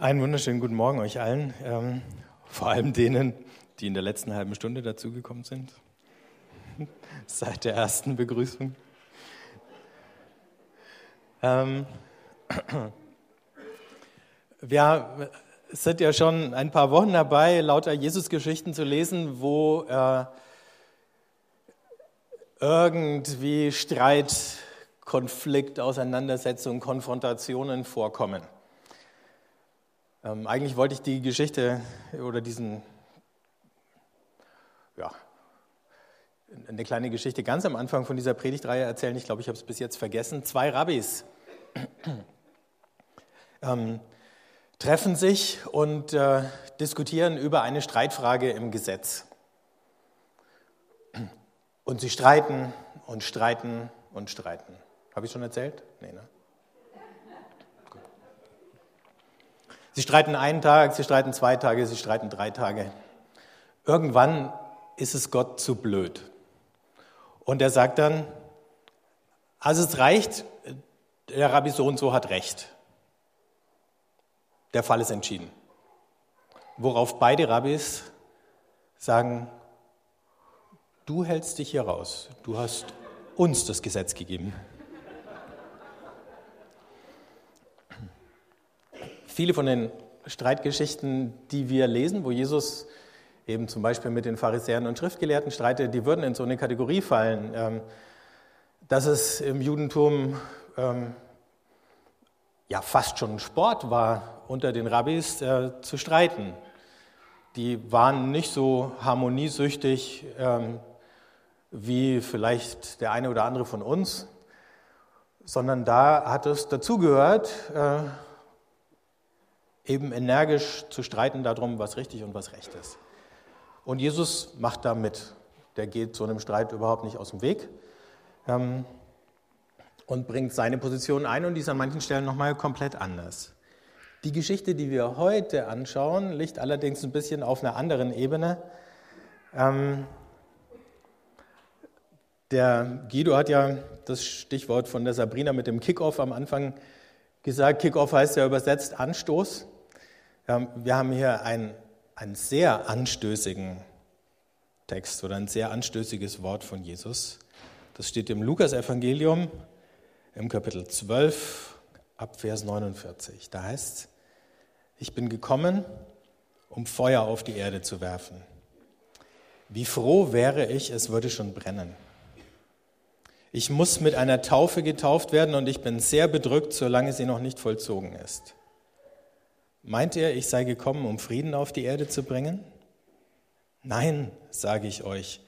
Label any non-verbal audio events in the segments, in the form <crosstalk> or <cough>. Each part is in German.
Einen wunderschönen guten Morgen euch allen, ähm, vor allem denen, die in der letzten halben Stunde dazugekommen sind, <laughs> seit der ersten Begrüßung. Ähm, <clears throat> wir sind ja schon ein paar Wochen dabei, lauter Jesus-Geschichten zu lesen, wo äh, irgendwie Streit, Konflikt, Auseinandersetzungen, Konfrontationen vorkommen. Ähm, eigentlich wollte ich die Geschichte oder diesen, ja, eine kleine Geschichte ganz am Anfang von dieser Predigtreihe erzählen. Ich glaube, ich habe es bis jetzt vergessen. Zwei Rabbis ähm, treffen sich und äh, diskutieren über eine Streitfrage im Gesetz. Und sie streiten und streiten und streiten. Habe ich schon erzählt? Nee, ne? Sie streiten einen Tag, sie streiten zwei Tage, sie streiten drei Tage. Irgendwann ist es Gott zu blöd. Und er sagt dann, also es reicht, der Rabbi so und so hat recht. Der Fall ist entschieden. Worauf beide Rabbis sagen, du hältst dich hier raus, du hast uns das Gesetz gegeben. Viele von den Streitgeschichten, die wir lesen, wo Jesus eben zum Beispiel mit den Pharisäern und Schriftgelehrten streitet, die würden in so eine Kategorie fallen, ähm, dass es im Judentum ähm, ja fast schon Sport war, unter den Rabbis äh, zu streiten. Die waren nicht so harmoniesüchtig ähm, wie vielleicht der eine oder andere von uns, sondern da hat es dazugehört, äh, eben energisch zu streiten darum, was richtig und was recht ist. Und Jesus macht da mit. Der geht so einem Streit überhaupt nicht aus dem Weg ähm, und bringt seine Position ein und die ist an manchen Stellen nochmal komplett anders. Die Geschichte, die wir heute anschauen, liegt allerdings ein bisschen auf einer anderen Ebene. Ähm, der Guido hat ja das Stichwort von der Sabrina mit dem Kickoff am Anfang gesagt. Kickoff heißt ja übersetzt Anstoß. Wir haben hier einen, einen sehr anstößigen Text oder ein sehr anstößiges Wort von Jesus. Das steht im Lukas-Evangelium im Kapitel 12 ab Vers 49. Da heißt ich bin gekommen, um Feuer auf die Erde zu werfen. Wie froh wäre ich, es würde schon brennen. Ich muss mit einer Taufe getauft werden und ich bin sehr bedrückt, solange sie noch nicht vollzogen ist. Meint ihr, ich sei gekommen, um Frieden auf die Erde zu bringen? Nein, sage ich euch,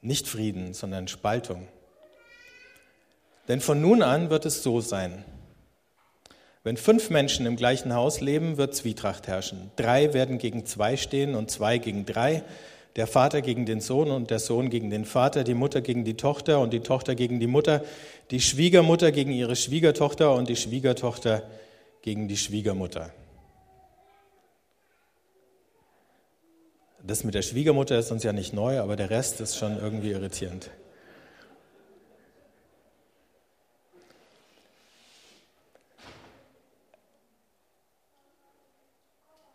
nicht Frieden, sondern Spaltung. Denn von nun an wird es so sein. Wenn fünf Menschen im gleichen Haus leben, wird Zwietracht herrschen. Drei werden gegen zwei stehen und zwei gegen drei. Der Vater gegen den Sohn und der Sohn gegen den Vater, die Mutter gegen die Tochter und die Tochter gegen die Mutter, die Schwiegermutter gegen ihre Schwiegertochter und die Schwiegertochter gegen die Schwiegermutter. Das mit der Schwiegermutter ist uns ja nicht neu, aber der Rest ist schon irgendwie irritierend.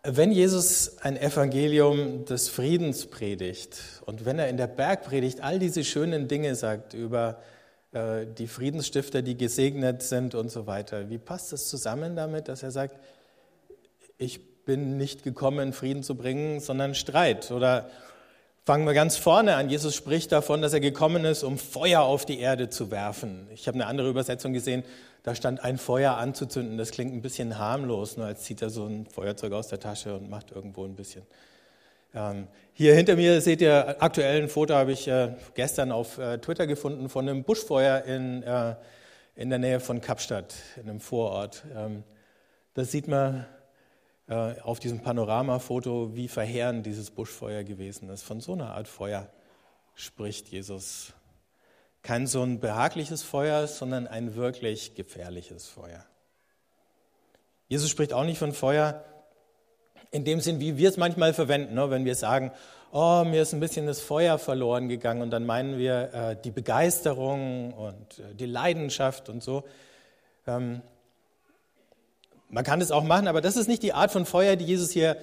Wenn Jesus ein Evangelium des Friedens predigt und wenn er in der Bergpredigt all diese schönen Dinge sagt über äh, die Friedensstifter, die gesegnet sind und so weiter, wie passt das zusammen damit, dass er sagt, ich bin nicht gekommen, Frieden zu bringen, sondern Streit. Oder fangen wir ganz vorne an. Jesus spricht davon, dass er gekommen ist, um Feuer auf die Erde zu werfen. Ich habe eine andere Übersetzung gesehen, da stand ein Feuer anzuzünden. Das klingt ein bisschen harmlos, nur als zieht er so ein Feuerzeug aus der Tasche und macht irgendwo ein bisschen. Ähm, hier hinter mir seht ihr aktuell ein Foto, habe ich äh, gestern auf äh, Twitter gefunden, von einem Buschfeuer in, äh, in der Nähe von Kapstadt, in einem Vorort. Ähm, das sieht man äh, auf diesem Panoramafoto, wie verheerend dieses Buschfeuer gewesen ist. Von so einer Art Feuer spricht Jesus. Kein so ein behagliches Feuer, sondern ein wirklich gefährliches Feuer. Jesus spricht auch nicht von Feuer in dem Sinn, wie wir es manchmal verwenden, ne? wenn wir sagen, oh, mir ist ein bisschen das Feuer verloren gegangen und dann meinen wir äh, die Begeisterung und äh, die Leidenschaft und so. Ähm, man kann es auch machen, aber das ist nicht die Art von Feuer, die Jesus hier,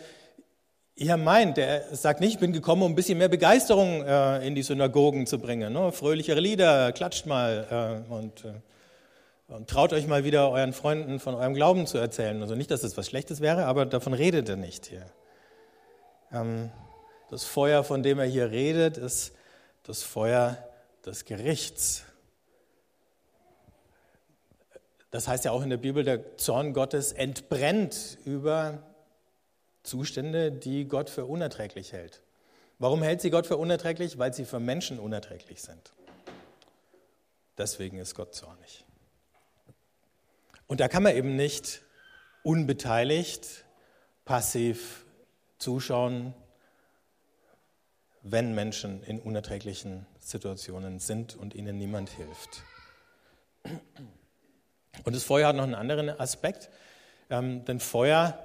hier meint. Er sagt nicht, ich bin gekommen, um ein bisschen mehr Begeisterung äh, in die Synagogen zu bringen. Ne? Fröhlichere Lieder, klatscht mal äh, und, äh, und, traut euch mal wieder euren Freunden von eurem Glauben zu erzählen. Also nicht, dass das was Schlechtes wäre, aber davon redet er nicht hier. Ähm, das Feuer, von dem er hier redet, ist das Feuer des Gerichts. Das heißt ja auch in der Bibel, der Zorn Gottes entbrennt über Zustände, die Gott für unerträglich hält. Warum hält sie Gott für unerträglich? Weil sie für Menschen unerträglich sind. Deswegen ist Gott zornig. Und da kann man eben nicht unbeteiligt, passiv zuschauen, wenn Menschen in unerträglichen Situationen sind und ihnen niemand hilft. Und das Feuer hat noch einen anderen Aspekt, ähm, denn Feuer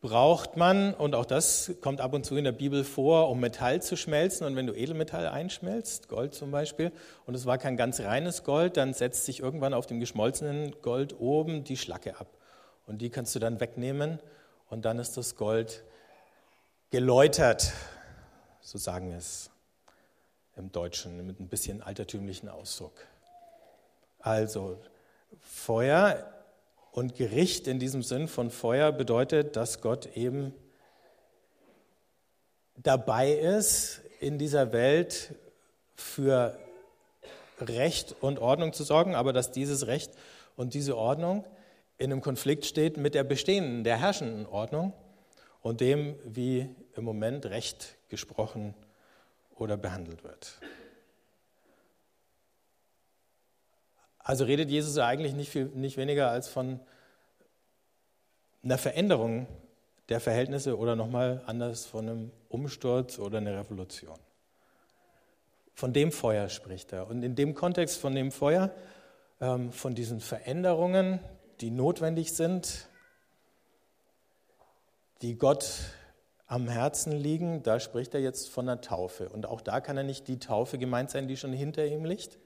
braucht man, und auch das kommt ab und zu in der Bibel vor, um Metall zu schmelzen. Und wenn du Edelmetall einschmelzt, Gold zum Beispiel, und es war kein ganz reines Gold, dann setzt sich irgendwann auf dem geschmolzenen Gold oben die Schlacke ab. Und die kannst du dann wegnehmen und dann ist das Gold geläutert, so sagen wir es im Deutschen mit ein bisschen altertümlichen Ausdruck. Also Feuer und Gericht in diesem Sinn von Feuer bedeutet, dass Gott eben dabei ist, in dieser Welt für Recht und Ordnung zu sorgen, aber dass dieses Recht und diese Ordnung in einem Konflikt steht mit der bestehenden, der herrschenden Ordnung und dem, wie im Moment Recht gesprochen oder behandelt wird. Also redet Jesus eigentlich nicht, viel, nicht weniger als von einer Veränderung der Verhältnisse oder nochmal anders von einem Umsturz oder einer Revolution. Von dem Feuer spricht er. Und in dem Kontext von dem Feuer, ähm, von diesen Veränderungen, die notwendig sind, die Gott am Herzen liegen, da spricht er jetzt von der Taufe. Und auch da kann er nicht die Taufe gemeint sein, die schon hinter ihm liegt,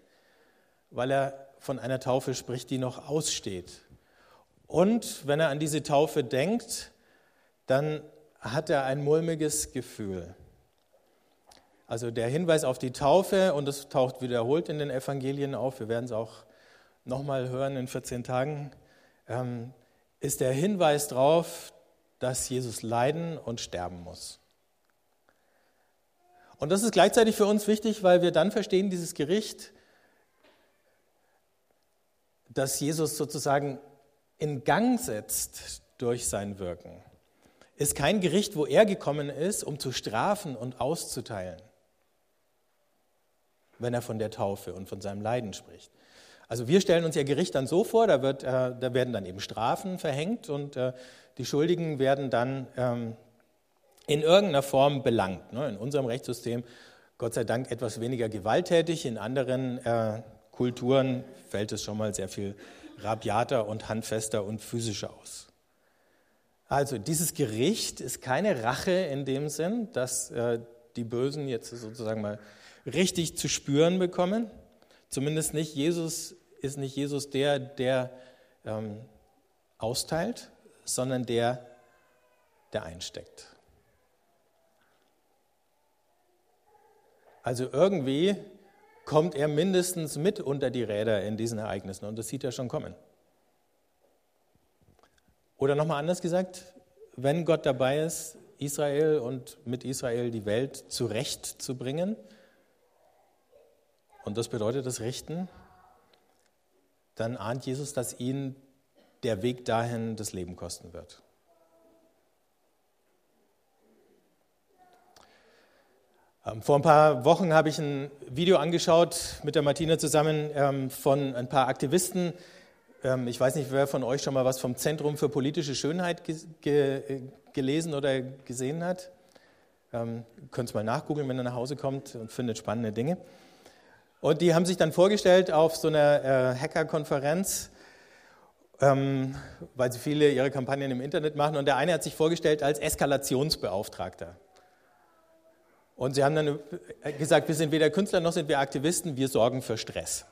weil er von einer Taufe spricht, die noch aussteht. Und wenn er an diese Taufe denkt, dann hat er ein mulmiges Gefühl. Also der Hinweis auf die Taufe, und das taucht wiederholt in den Evangelien auf, wir werden es auch nochmal hören in 14 Tagen, ähm, ist der Hinweis darauf, dass Jesus leiden und sterben muss. Und das ist gleichzeitig für uns wichtig, weil wir dann verstehen, dieses Gericht das Jesus sozusagen in Gang setzt durch sein Wirken, ist kein Gericht, wo er gekommen ist, um zu strafen und auszuteilen, wenn er von der Taufe und von seinem Leiden spricht. Also wir stellen uns ja Gericht dann so vor, da, wird, äh, da werden dann eben Strafen verhängt und äh, die Schuldigen werden dann ähm, in irgendeiner Form belangt. Ne? In unserem Rechtssystem Gott sei Dank etwas weniger gewalttätig, in anderen äh, Kulturen fällt es schon mal sehr viel rabiater und handfester und physischer aus. Also dieses Gericht ist keine Rache in dem Sinn, dass äh, die Bösen jetzt sozusagen mal richtig zu spüren bekommen. Zumindest nicht Jesus ist nicht Jesus der, der ähm, austeilt, sondern der, der einsteckt. Also irgendwie kommt er mindestens mit unter die Räder in diesen Ereignissen und das sieht er schon kommen. Oder nochmal anders gesagt, wenn Gott dabei ist, Israel und mit Israel die Welt zurechtzubringen, und das bedeutet das Richten, dann ahnt Jesus, dass ihn der Weg dahin das Leben kosten wird. Vor ein paar Wochen habe ich ein Video angeschaut mit der Martina zusammen ähm, von ein paar Aktivisten. Ähm, ich weiß nicht, wer von euch schon mal was vom Zentrum für politische Schönheit gelesen oder gesehen hat. Ihr könnt es mal nachgoogeln, wenn ihr nach Hause kommt und findet spannende Dinge. Und die haben sich dann vorgestellt auf so einer äh, Hacker-Konferenz, weil sie viele ihre Kampagnen im Internet machen. Und der eine hat sich vorgestellt als Eskalationsbeauftragter. Und sie haben dann gesagt, wir sind weder Künstler noch sind wir Aktivisten, wir sorgen für Stress.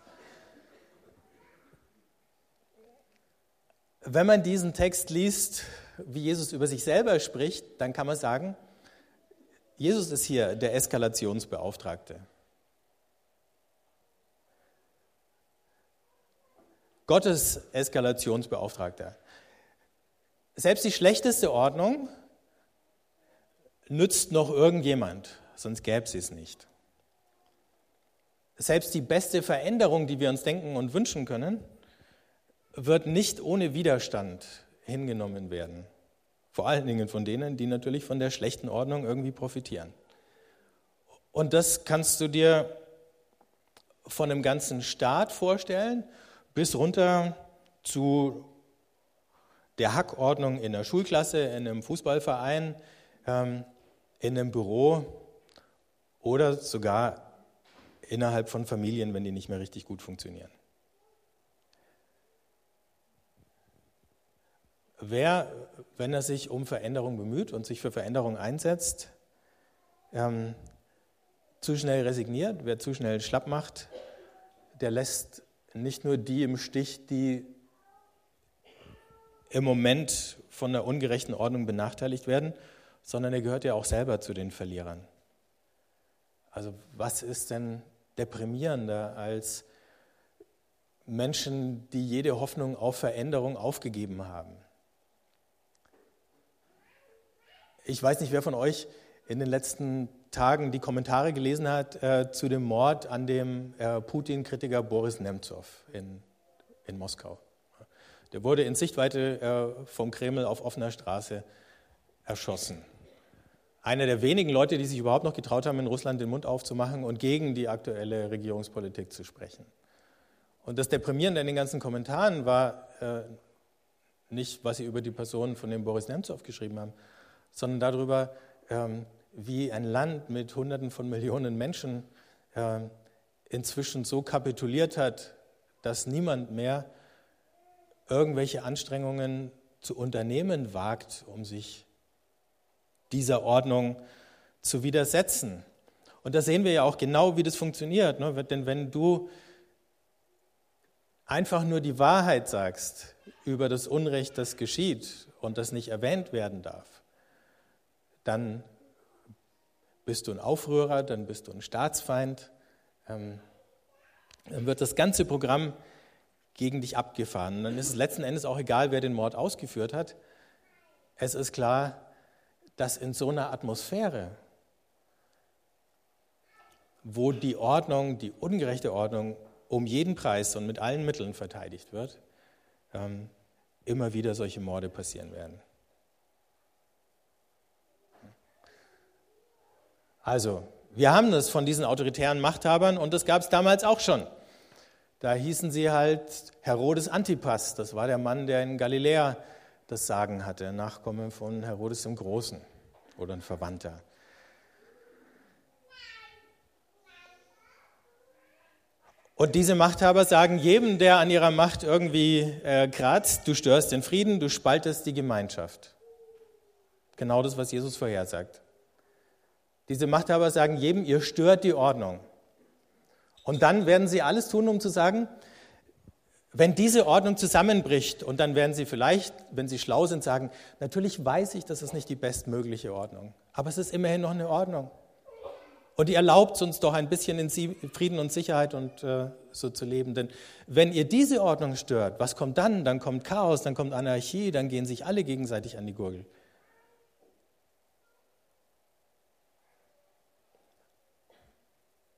Wenn man diesen Text liest, wie Jesus über sich selber spricht, dann kann man sagen, Jesus ist hier der Eskalationsbeauftragte. Gottes Eskalationsbeauftragter. Selbst die schlechteste Ordnung nützt noch irgendjemand, sonst gäbe es es nicht. Selbst die beste Veränderung, die wir uns denken und wünschen können, wird nicht ohne Widerstand hingenommen werden. Vor allen Dingen von denen, die natürlich von der schlechten Ordnung irgendwie profitieren. Und das kannst du dir von einem ganzen Staat vorstellen, bis runter zu der Hackordnung in der Schulklasse, in einem Fußballverein, ähm, in einem Büro oder sogar innerhalb von Familien, wenn die nicht mehr richtig gut funktionieren. Wer, wenn er sich um Veränderung bemüht und sich für Veränderung einsetzt, ähm, zu schnell resigniert, wer zu schnell schlapp macht, der lässt nicht nur die im Stich, die im Moment von der ungerechten Ordnung benachteiligt werden, sondern er gehört ja auch selber zu den Verlierern. Also was ist denn deprimierender als Menschen, die jede Hoffnung auf Veränderung aufgegeben haben? Ich weiß nicht, wer von euch in den letzten Tagen die Kommentare gelesen hat äh, zu dem Mord an dem äh, Putin-Kritiker Boris Nemtsov in, in Moskau. Der wurde in Sichtweite äh, vom Kreml auf offener Straße erschossen. Einer der wenigen Leute, die sich überhaupt noch getraut haben, in Russland den Mund aufzumachen und gegen die aktuelle Regierungspolitik zu sprechen. Und das Deprimierende in den ganzen Kommentaren war äh, nicht, was sie über die Person von dem Boris Nemtsov geschrieben haben, sondern darüber, ähm, wie ein Land mit Hunderten von Millionen Menschen äh, inzwischen so kapituliert hat, dass niemand mehr irgendwelche Anstrengungen zu unternehmen wagt, um sich dieser Ordnung zu widersetzen. Und da sehen wir ja auch genau, wie das funktioniert. Ne? Denn wenn du einfach nur die Wahrheit sagst über das Unrecht, das geschieht und das nicht erwähnt werden darf, dann bist du ein Aufrührer, dann bist du ein Staatsfeind. Ähm, dann wird das ganze Programm gegen dich abgefahren. dann ist es letzten Endes auch egal, wer den Mord ausgeführt hat. Es ist klar, dass in so einer Atmosphäre, wo die Ordnung, die ungerechte Ordnung um jeden Preis und mit allen Mitteln verteidigt wird, ähm, immer wieder solche Morde passieren werden. Also, wir haben das von diesen autoritären Machthabern und das gab es damals auch schon. Da hießen sie halt Herodes Antipas, das war der Mann, der in Galiläa das Sagen hatte, Nachkomme von Herodes dem Großen oder ein Verwandter. Und diese Machthaber sagen jedem, der an ihrer Macht irgendwie äh, kratzt, du störst den Frieden, du spaltest die Gemeinschaft. Genau das, was Jesus vorhersagt. Diese Machthaber sagen jedem, ihr stört die Ordnung. Und dann werden sie alles tun, um zu sagen, wenn diese Ordnung zusammenbricht, und dann werden sie vielleicht, wenn sie schlau sind, sagen, natürlich weiß ich, das ist nicht die bestmögliche Ordnung, aber es ist immerhin noch eine Ordnung. Und die erlaubt uns doch ein bisschen in Frieden und Sicherheit und äh, so zu leben. Denn wenn ihr diese Ordnung stört, was kommt dann? Dann kommt Chaos, dann kommt Anarchie, dann gehen sich alle gegenseitig an die Gurgel.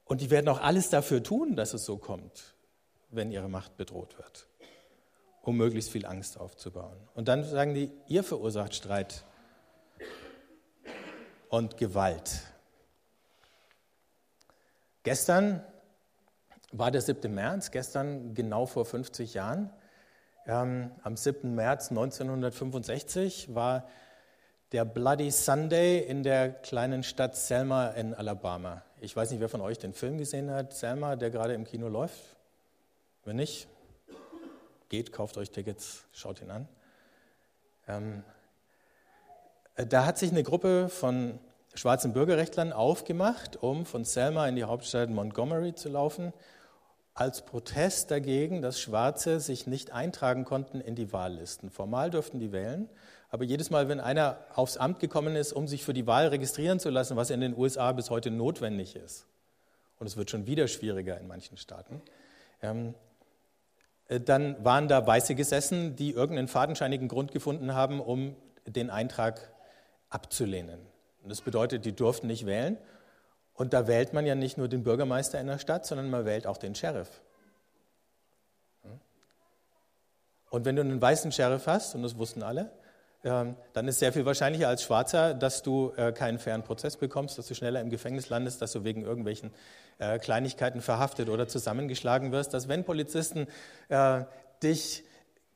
Und die werden auch alles dafür tun, dass es so kommt, wenn ihre Macht bedroht wird, um möglichst viel Angst aufzubauen. Und dann sagen die, ihr verursacht Streit und Gewalt. Gestern war der 7. März, gestern genau vor 50 Jahren. Ähm, am 7. März 1965 war der Bloody Sunday in der kleinen Stadt Selma in Alabama. Ich weiß nicht, wer von euch den Film gesehen hat, Selma, der gerade im Kino läuft. Wenn nicht, geht, kauft euch Tickets, schaut ihn an. Ähm, äh, da hat sich eine Gruppe von schwarzen Bürgerrechtlern aufgemacht, um von Selma in die Hauptstadt Montgomery zu laufen, als Protest dagegen, dass Schwarze sich nicht eintragen konnten in die Wahllisten. Formal durften die wählen, aber jedes Mal, wenn einer aufs Amt gekommen ist, um sich für die Wahl registrieren zu lassen, was in den USA bis heute notwendig ist, und es wird schon wieder schwieriger in manchen Staaten, ähm, äh, dann waren da Weiße gesessen, die irgendeinen fadenscheinigen Grund gefunden haben, um den Eintrag abzulehnen. Und das bedeutet, die durften nicht wählen. Und da wählt man ja nicht nur den Bürgermeister in der Stadt, sondern man wählt auch den Sheriff. Und wenn du einen weißen Sheriff hast, und das wussten alle, dann ist sehr viel wahrscheinlicher als Schwarzer, dass du äh, keinen fairen Prozess bekommst, dass du schneller im Gefängnis landest, dass du wegen irgendwelchen äh, Kleinigkeiten verhaftet oder zusammengeschlagen wirst, dass wenn Polizisten äh, dich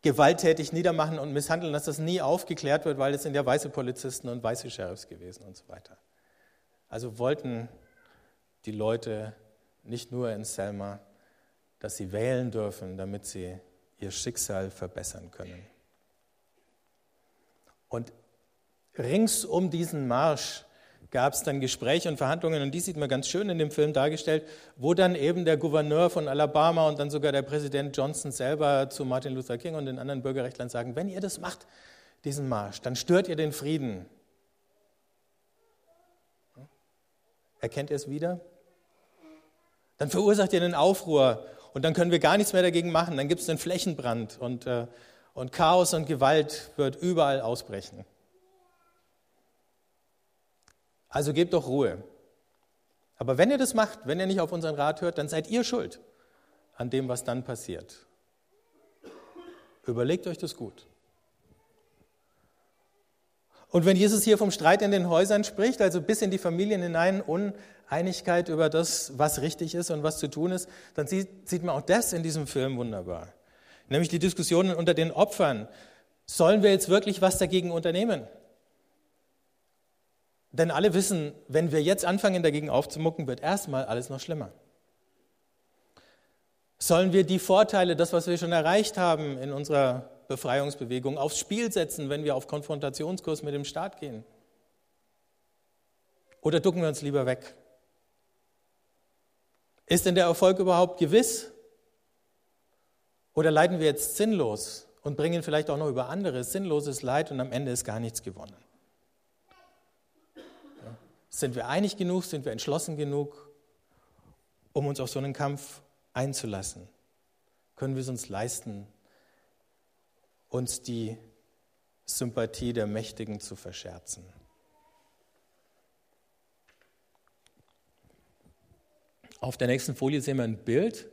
gewalttätig niedermachen und misshandeln, dass das nie aufgeklärt wird, weil es sind ja weiße Polizisten und weiße Sheriffs gewesen und so weiter. Also wollten die Leute nicht nur in Selma, dass sie wählen dürfen, damit sie ihr Schicksal verbessern können. Und rings um diesen Marsch gab es dann Gespräche und Verhandlungen, und die sieht man ganz schön in dem Film dargestellt, wo dann eben der Gouverneur von Alabama und dann sogar der Präsident Johnson selber zu Martin Luther King und den anderen Bürgerrechtlern sagen, wenn ihr das macht, diesen Marsch, dann stört ihr den Frieden. Erkennt ihr es wieder? Dann verursacht ihr einen Aufruhr und dann können wir gar nichts mehr dagegen machen. Dann gibt es einen Flächenbrand und, äh, und Chaos und Gewalt wird überall ausbrechen. Also gebt doch Ruhe. Aber wenn ihr das macht, wenn ihr nicht auf unseren Rat hört, dann seid ihr schuld an dem, was dann passiert. Überlegt euch das gut. Und wenn Jesus hier vom Streit in den Häusern spricht, also bis in die Familien hinein, Uneinigkeit über das, was richtig ist und was zu tun ist, dann sieht, sieht man auch das in diesem Film wunderbar. Nämlich die Diskussionen unter den Opfern. Sollen wir jetzt wirklich was dagegen unternehmen? Denn alle wissen, wenn wir jetzt anfangen, dagegen aufzumucken, wird erstmal alles noch schlimmer. Sollen wir die Vorteile, das, was wir schon erreicht haben in unserer Befreiungsbewegung, aufs Spiel setzen, wenn wir auf Konfrontationskurs mit dem Staat gehen? Oder ducken wir uns lieber weg? Ist denn der Erfolg überhaupt gewiss? Oder leiden wir jetzt sinnlos und bringen vielleicht auch noch über andere sinnloses Leid und am Ende ist gar nichts gewonnen? Sind wir einig genug? Sind wir entschlossen genug, um uns auf so einen Kampf einzulassen? Können wir es uns leisten, uns die Sympathie der Mächtigen zu verscherzen? Auf der nächsten Folie sehen wir ein Bild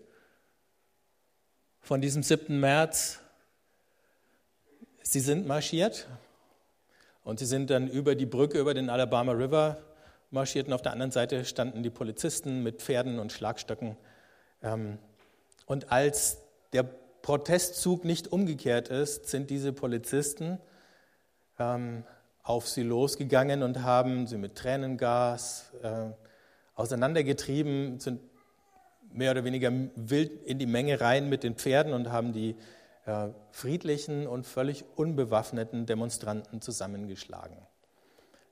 von diesem 7. März. Sie sind marschiert und sie sind dann über die Brücke, über den Alabama River marschierten. Auf der anderen Seite standen die Polizisten mit Pferden und Schlagstöcken. Ähm, und als der Protestzug nicht umgekehrt ist, sind diese Polizisten ähm, auf sie losgegangen und haben sie mit Tränengas äh, auseinandergetrieben, sind mehr oder weniger wild in die Menge rein mit den Pferden und haben die äh, friedlichen und völlig unbewaffneten Demonstranten zusammengeschlagen.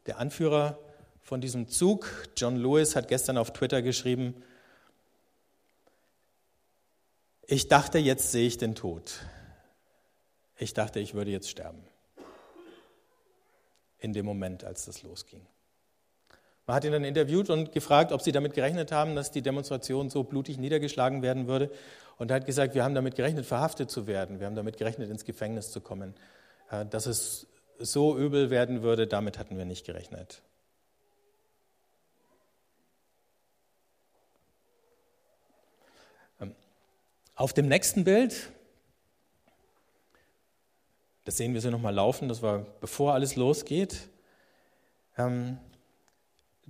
Der Anführer von diesem Zug. John Lewis hat gestern auf Twitter geschrieben, ich dachte, jetzt sehe ich den Tod. Ich dachte, ich würde jetzt sterben. In dem Moment, als das losging. Man hat ihn dann interviewt und gefragt, ob sie damit gerechnet haben, dass die Demonstration so blutig niedergeschlagen werden würde. Und er hat gesagt, wir haben damit gerechnet, verhaftet zu werden. Wir haben damit gerechnet, ins Gefängnis zu kommen. Dass es so übel werden würde, damit hatten wir nicht gerechnet. Auf dem nächsten Bild, das sehen wir sie nochmal laufen, das war bevor alles losgeht. Ähm,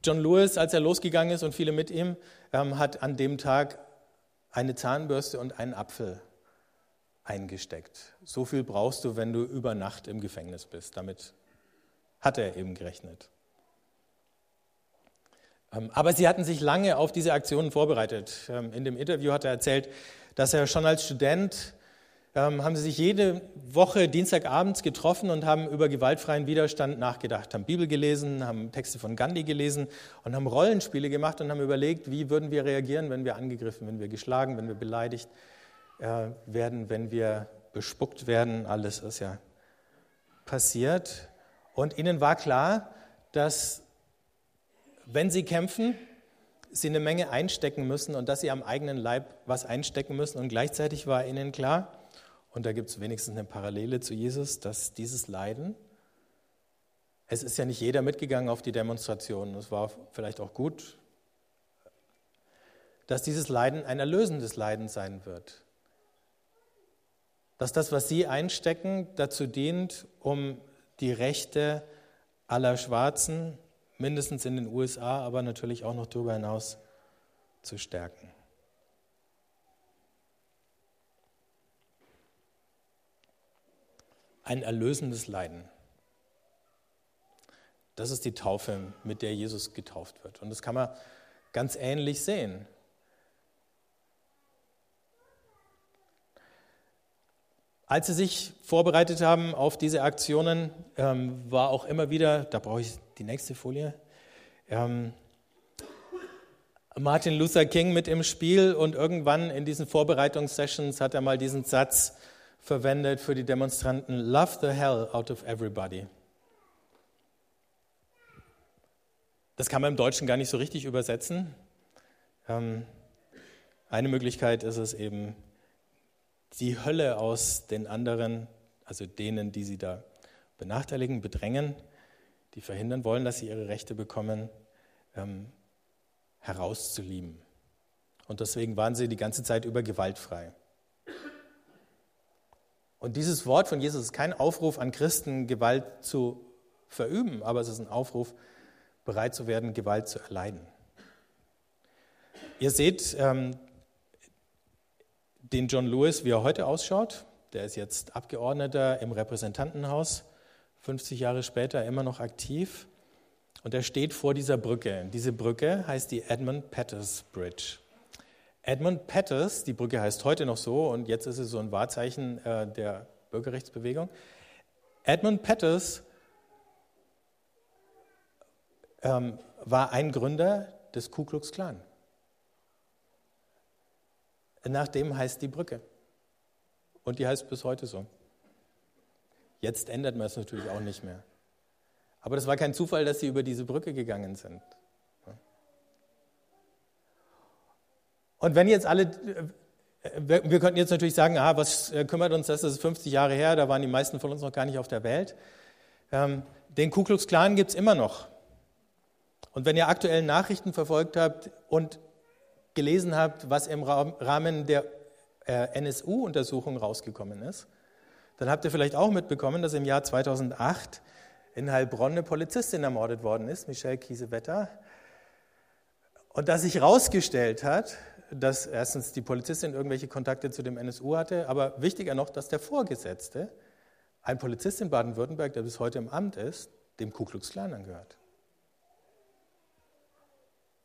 John Lewis, als er losgegangen ist und viele mit ihm, ähm, hat an dem Tag eine Zahnbürste und einen Apfel eingesteckt. So viel brauchst du, wenn du über Nacht im Gefängnis bist. Damit hat er eben gerechnet. Ähm, aber sie hatten sich lange auf diese Aktionen vorbereitet. In dem Interview hat er erzählt, dass er schon als Student ähm, haben sie sich jede Woche Dienstagabends getroffen und haben über gewaltfreien Widerstand nachgedacht, haben Bibel gelesen, haben Texte von Gandhi gelesen und haben Rollenspiele gemacht und haben überlegt, wie würden wir reagieren, wenn wir angegriffen, wenn wir geschlagen, wenn wir beleidigt äh, werden, wenn wir bespuckt werden. Alles ist ja passiert. Und ihnen war klar, dass wenn sie kämpfen, sie eine Menge einstecken müssen und dass sie am eigenen Leib was einstecken müssen. Und gleichzeitig war ihnen klar, und da gibt es wenigstens eine Parallele zu Jesus, dass dieses Leiden, es ist ja nicht jeder mitgegangen auf die Demonstration, das war vielleicht auch gut, dass dieses Leiden ein erlösendes Leiden sein wird. Dass das, was sie einstecken, dazu dient, um die Rechte aller Schwarzen, mindestens in den USA, aber natürlich auch noch darüber hinaus zu stärken. Ein erlösendes Leiden. Das ist die Taufe, mit der Jesus getauft wird. Und das kann man ganz ähnlich sehen. Als sie sich vorbereitet haben auf diese Aktionen, ähm, war auch immer wieder, da brauche ich die nächste Folie, ähm, Martin Luther King mit im Spiel und irgendwann in diesen Vorbereitungssessions hat er mal diesen Satz verwendet für die Demonstranten, Love the hell out of everybody. Das kann man im Deutschen gar nicht so richtig übersetzen. Ähm, eine Möglichkeit ist es eben, die Hölle aus den anderen, also denen, die sie da benachteiligen, bedrängen, die verhindern wollen, dass sie ihre Rechte bekommen, ähm, herauszulieben. Und deswegen waren sie die ganze Zeit über gewaltfrei. Und dieses Wort von Jesus ist kein Aufruf an Christen, Gewalt zu verüben, aber es ist ein Aufruf, bereit zu werden, Gewalt zu erleiden. Ihr seht ähm, den John Lewis, wie er heute ausschaut. Der ist jetzt Abgeordneter im Repräsentantenhaus, 50 Jahre später immer noch aktiv. Und er steht vor dieser Brücke. Diese Brücke heißt die Edmund Pettus Bridge. Edmund Pettus, die Brücke heißt heute noch so und jetzt ist es so ein Wahrzeichen äh, der Bürgerrechtsbewegung. Edmund Pettus ähm, war ein Gründer des Ku Klux Klan. Nach dem heißt die Brücke. Und die heißt bis heute so. Jetzt ändert man es natürlich auch nicht mehr. Aber das war kein Zufall, dass sie über diese Brücke gegangen sind. Und wenn jetzt alle, äh, wir, könnten jetzt natürlich sagen, ah, was äh, kümmert uns das, das ist 50 Jahre her, da waren die meisten von uns noch gar nicht auf der Welt. Ähm, den Ku Klux Klan gibt es immer noch. Und wenn ihr aktuellen Nachrichten verfolgt habt und gelesen habt, was im Rahmen der äh, NSU-Untersuchung rausgekommen ist, dann habt ihr vielleicht auch mitbekommen, dass im Jahr 2008 in Heilbronn eine Polizistin ermordet worden ist, Michelle Kiesewetter, und dass sich herausgestellt hat, dass erstens die Polizistin irgendwelche Kontakte zu dem NSU hatte, aber wichtiger noch, dass der Vorgesetzte, ein Polizist in Baden-Württemberg, der bis heute im Amt ist, dem Ku Klux Klan angehört.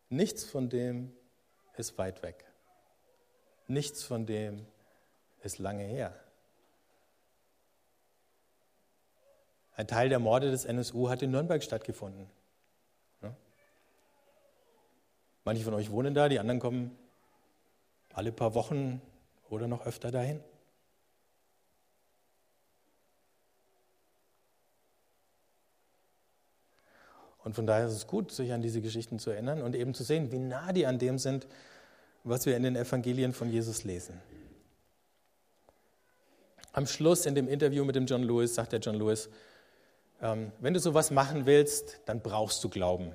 Nichts von dem ist weit weg. Nichts von dem ist lange her. Ein Teil der Morde des NSU hat in Nürnberg stattgefunden. Manche von euch wohnen da, die anderen kommen alle paar Wochen oder noch öfter dahin? Und von daher ist es gut, sich an diese Geschichten zu erinnern und eben zu sehen, wie nah die an dem sind, was wir in den Evangelien von Jesus lesen. Am Schluss in dem Interview mit dem John Lewis sagt der John Lewis, ähm, wenn du sowas machen willst, dann brauchst du Glauben.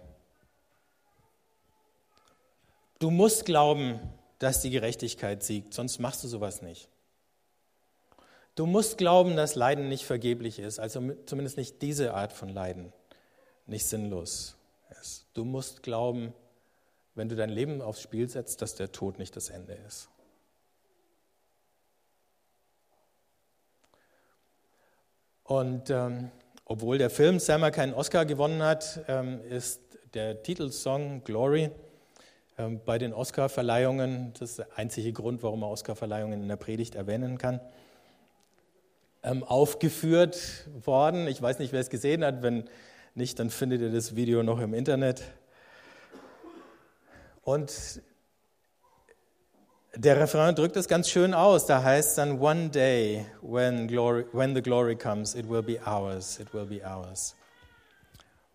Du musst glauben, dass die Gerechtigkeit siegt, sonst machst du sowas nicht. Du musst glauben, dass Leiden nicht vergeblich ist, also zumindest nicht diese Art von Leiden nicht sinnlos ist. Du musst glauben, wenn du dein Leben aufs Spiel setzt, dass der Tod nicht das Ende ist. Und ähm, obwohl der Film Selma keinen Oscar gewonnen hat, ähm, ist der Titelsong Glory bei den Oscarverleihungen. Das ist der einzige Grund, warum man Oscarverleihungen in der Predigt erwähnen kann. ähm, aufgeführt worden. Ich weiß nicht, wer es gesehen hat. Wenn nicht, dann findet ihr das Video noch im Internet. Und der Refrain drückt es ganz schön aus. Da heißt dann, One day, when, glory, when the glory comes, it will be ours, it will be ours.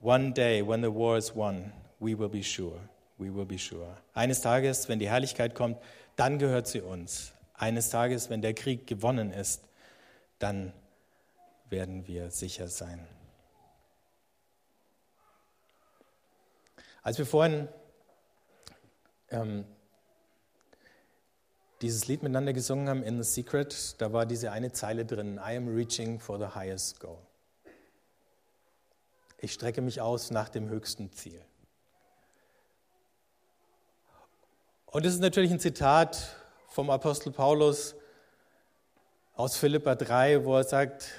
One day, when the war is won, we will be sure, we will be sure. Eines Tages, wenn die Herrlichkeit kommt, dann gehört sie uns. Eines Tages, wenn der Krieg gewonnen ist, dann werden wir sicher sein. Als wir vorhin ähm, dieses Lied miteinander gesungen haben, In the Secret, da war diese eine Zeile drin, I am reaching for the highest goal. Ich strecke mich aus nach dem höchsten Ziel. Und das ist natürlich ein Zitat vom Apostel Paulus aus Philippa 3, wo er sagt,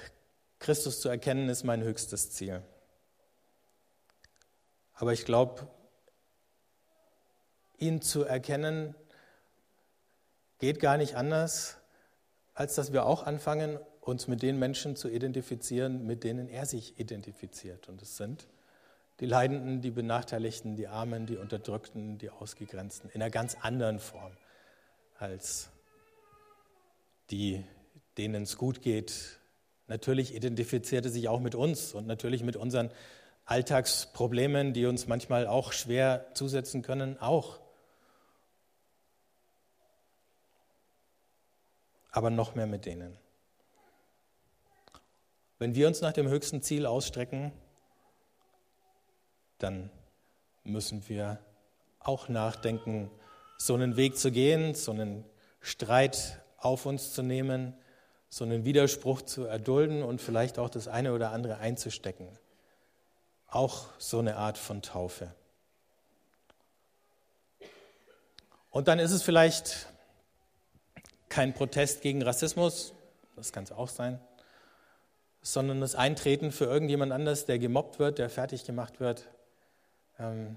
Christus zu erkennen ist mein höchstes Ziel. Aber ich glaube, ihn zu erkennen geht gar nicht anders, als dass wir auch anfangen, uns mit den Menschen zu identifizieren, mit denen er sich identifiziert. Und es sind die Leidenden, die Benachteiligten, die Armen, die Unterdrückten, die Ausgegrenzten, in einer ganz anderen Form als die, denen es gut geht. Natürlich identifiziert er sich auch mit uns und natürlich mit unseren Alltagsproblemen, die uns manchmal auch schwer zusetzen können, auch. aber noch mehr mit denen. Wenn wir uns nach dem höchsten Ziel ausstrecken, dann müssen wir auch nachdenken, so einen Weg zu gehen, so einen Streit auf uns zu nehmen, so einen Widerspruch zu erdulden und vielleicht auch das eine oder andere einzustecken. Auch so eine Art von Taufe. Und dann ist es vielleicht kein Protest gegen Rassismus, das kann es auch sein, sondern das Eintreten für irgendjemand anders, der gemobbt wird, der fertig gemacht wird. Ähm,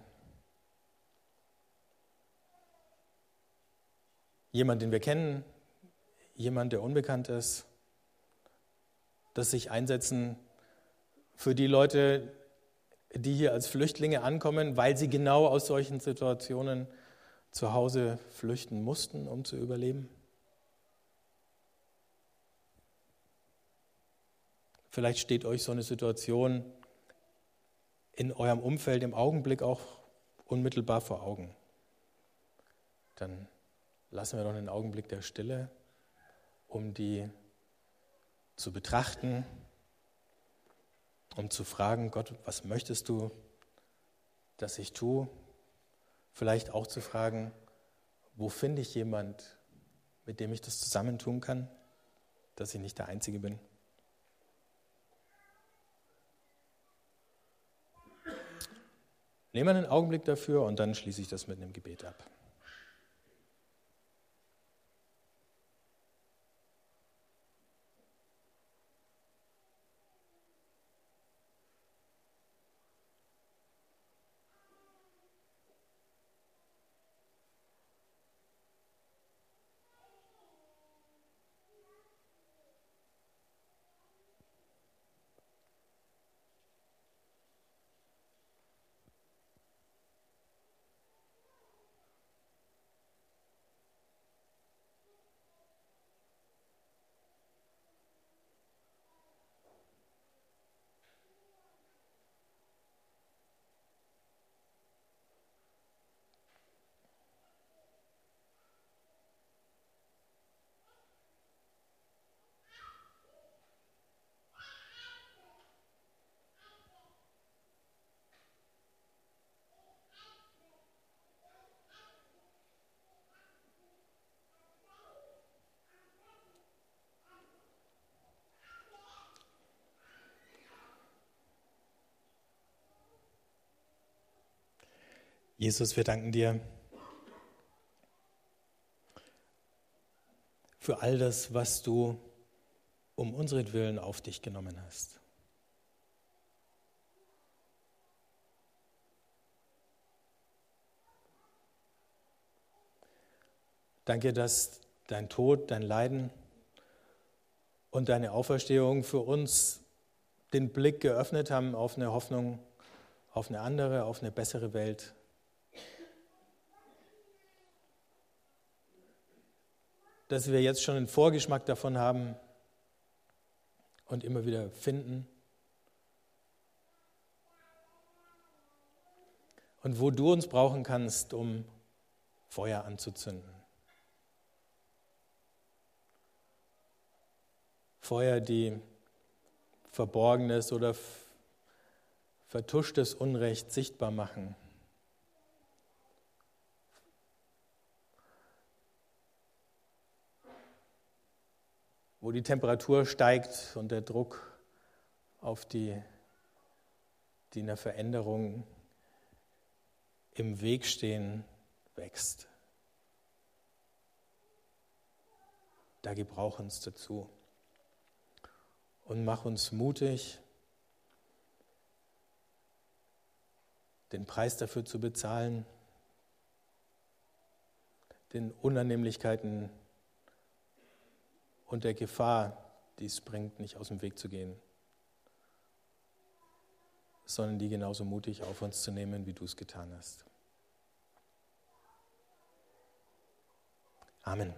jemand, den wir kennen, jemand, der unbekannt ist, das sich einsetzen für die Leute, die hier als Flüchtlinge ankommen, weil sie genau aus solchen Situationen zu Hause flüchten mussten, um zu überleben. Vielleicht steht euch so eine Situation in eurem Umfeld im Augenblick auch unmittelbar vor Augen. Dann lassen wir doch einen Augenblick der Stille, um die zu betrachten, um zu fragen, Gott, was möchtest du, dass ich tue? Vielleicht auch zu fragen, wo finde ich jemand, mit dem ich das zusammentun kann, dass ich nicht der Einzige bin? Nehmen einen Augenblick dafür und dann schließe ich das mit einem Gebet ab. Jesus, wir danken dir für all das, was du um unseren Willen auf dich genommen hast. Danke, dass dein Tod, dein Leiden und deine Auferstehung für uns den Blick geöffnet haben auf eine Hoffnung, auf eine andere, auf eine bessere Welt. Dass wir jetzt schon einen Vorgeschmack davon haben und immer wieder finden. Und wo du uns brauchen kannst, um Feuer anzuzünden. Feuer, die Verborgenes oder vertuschtes Unrecht sichtbar machen. Wo die Temperatur steigt und der Druck auf die, die einer Veränderung im Weg stehen, wächst. Da gebrauch uns dazu und mach uns mutig, den Preis dafür zu bezahlen, den Unannehmlichkeiten und der Gefahr, die es bringt, nicht aus dem Weg zu gehen, sondern die genauso mutig auf uns zu nehmen, wie du es getan hast. Amen.